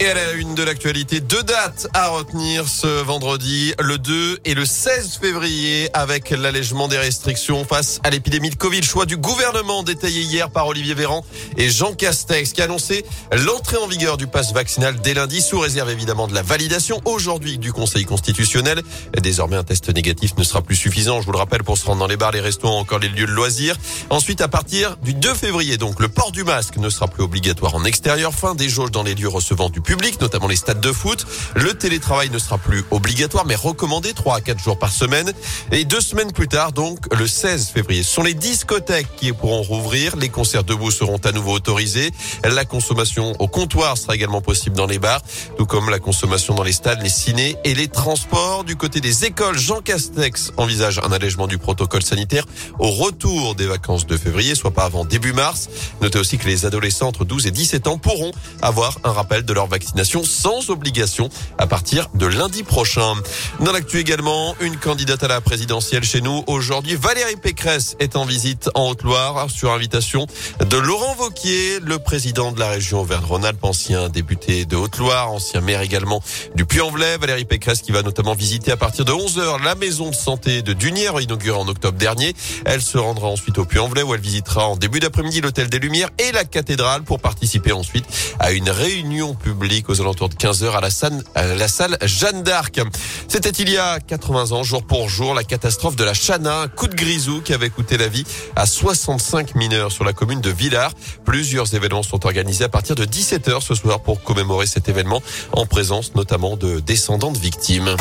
Et à la une de l'actualité, deux dates à retenir ce vendredi, le 2 et le 16 février, avec l'allègement des restrictions face à l'épidémie de Covid. Choix du gouvernement détaillé hier par Olivier Véran et Jean Castex, qui a annoncé l'entrée en vigueur du pass vaccinal dès lundi, sous réserve évidemment de la validation aujourd'hui du Conseil constitutionnel. Désormais, un test négatif ne sera plus suffisant, je vous le rappelle, pour se rendre dans les bars, les restaurants, encore les lieux de loisirs. Ensuite, à partir du 2 février, donc, le port du masque ne sera plus obligatoire en extérieur. Fin des jauges dans les lieux recevant du notamment les stades de foot. Le télétravail ne sera plus obligatoire, mais recommandé 3 à 4 jours par semaine. Et deux semaines plus tard, donc le 16 février, ce sont les discothèques qui pourront rouvrir. Les concerts debout seront à nouveau autorisés. La consommation au comptoir sera également possible dans les bars, tout comme la consommation dans les stades, les cinés et les transports. Du côté des écoles, Jean Castex envisage un allègement du protocole sanitaire au retour des vacances de février, soit pas avant début mars. Notez aussi que les adolescents entre 12 et 17 ans pourront avoir un rappel de leur vaccination sans obligation à partir de lundi prochain. Dans l'actu également, une candidate à la présidentielle chez nous aujourd'hui, Valérie Pécresse est en visite en Haute-Loire sur invitation de Laurent Vauquier, le président de la région Auvergne-Rhône-Alpes, ancien député de Haute-Loire, ancien maire également du Puy-en-Velay. Valérie Pécresse qui va notamment visiter à partir de 11h la maison de santé de Dunière, inaugurée en octobre dernier. Elle se rendra ensuite au Puy-en-Velay où elle visitera en début d'après-midi l'hôtel des Lumières et la cathédrale pour participer ensuite à une réunion publique aux alentours de 15h à la salle, Jeanne d'Arc. C'était il y a 80 ans, jour pour jour, la catastrophe de la Chana, un coup de grisou qui avait coûté la vie à 65 mineurs sur la commune de Villars. Plusieurs événements sont organisés à partir de 17h ce soir pour commémorer cet événement en présence notamment de descendants de victimes.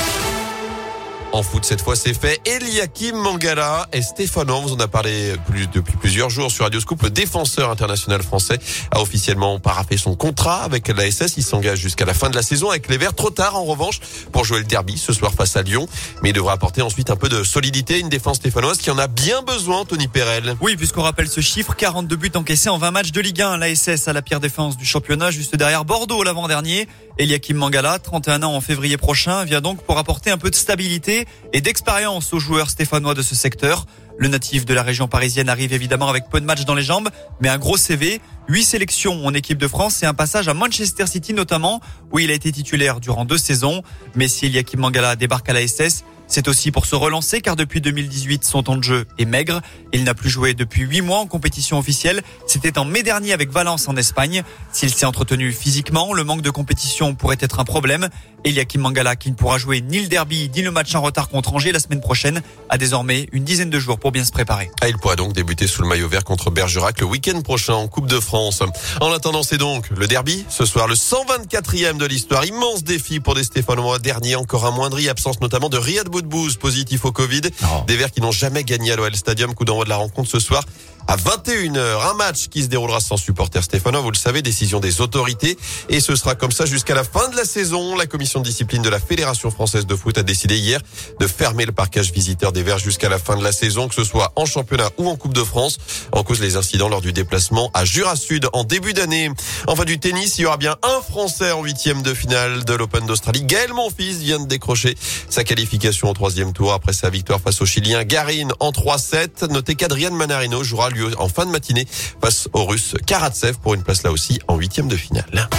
En foot, cette fois, c'est fait. Eliakim Mangala et Stéphane vous en a parlé depuis plusieurs jours sur Radio Scoop. Le défenseur international français a officiellement paraffé son contrat avec la SS. Il s'engage jusqu'à la fin de la saison avec les Verts. Trop tard, en revanche, pour jouer le derby ce soir face à Lyon. Mais il devra apporter ensuite un peu de solidité. Une défense stéphanoise qui en a bien besoin, Tony Perel. Oui, puisqu'on rappelle ce chiffre, 42 buts encaissés en 20 matchs de Ligue 1. La SS a la pire défense du championnat, juste derrière Bordeaux l'avant-dernier. Eliakim Mangala, 31 ans en février prochain, vient donc pour apporter un peu de stabilité et d'expérience aux joueurs stéphanois de ce secteur. Le natif de la région parisienne arrive évidemment avec peu de matchs dans les jambes, mais un gros CV, 8 sélections en équipe de France et un passage à Manchester City notamment, où il a été titulaire durant deux saisons. Mais si Eliakim Mangala débarque à la SS, c'est aussi pour se relancer car depuis 2018, son temps de jeu est maigre. Il n'a plus joué depuis 8 mois en compétition officielle. C'était en mai dernier avec Valence en Espagne. S'il s'est entretenu physiquement, le manque de compétition pourrait être un problème. Eliakim Mangala, qui ne pourra jouer ni le derby ni le match en retard contre Angers la semaine prochaine, a désormais une dizaine de jours pour bien se préparer. Ah, il pourra donc débuter sous le maillot vert contre Bergerac le week-end prochain en Coupe de France. En attendant, c'est donc le derby ce soir, le 124e de l'histoire. Immense défi pour des Stéphanois. Dernier encore un moindri, absence notamment de Riyad Boudbouz, positif au Covid. Des Verts qui n'ont jamais gagné à l'OL Stadium. Coup d'envoi de la rencontre ce soir à 21h. Un match qui se déroulera sans supporter stéphanois, vous le savez, décision des autorités. Et ce sera comme ça jusqu'à la fin de la saison. La commission de discipline de la Fédération française de foot a décidé hier de fermer le parcage visiteur des Verts jusqu'à la fin de la saison, que ce soit en championnat ou en Coupe de France, en cause les incidents lors du déplacement à Jura Sud en début d'année. Enfin du tennis, il y aura bien un Français en huitième de finale de l'Open d'Australie. Gaël Monfils vient de décrocher sa qualification troisième tour après sa victoire face au Chilien Garin en 3-7. Notez qu'Adrian Manarino jouera en fin de matinée face au Russe Karatsev pour une place là aussi en huitième de finale.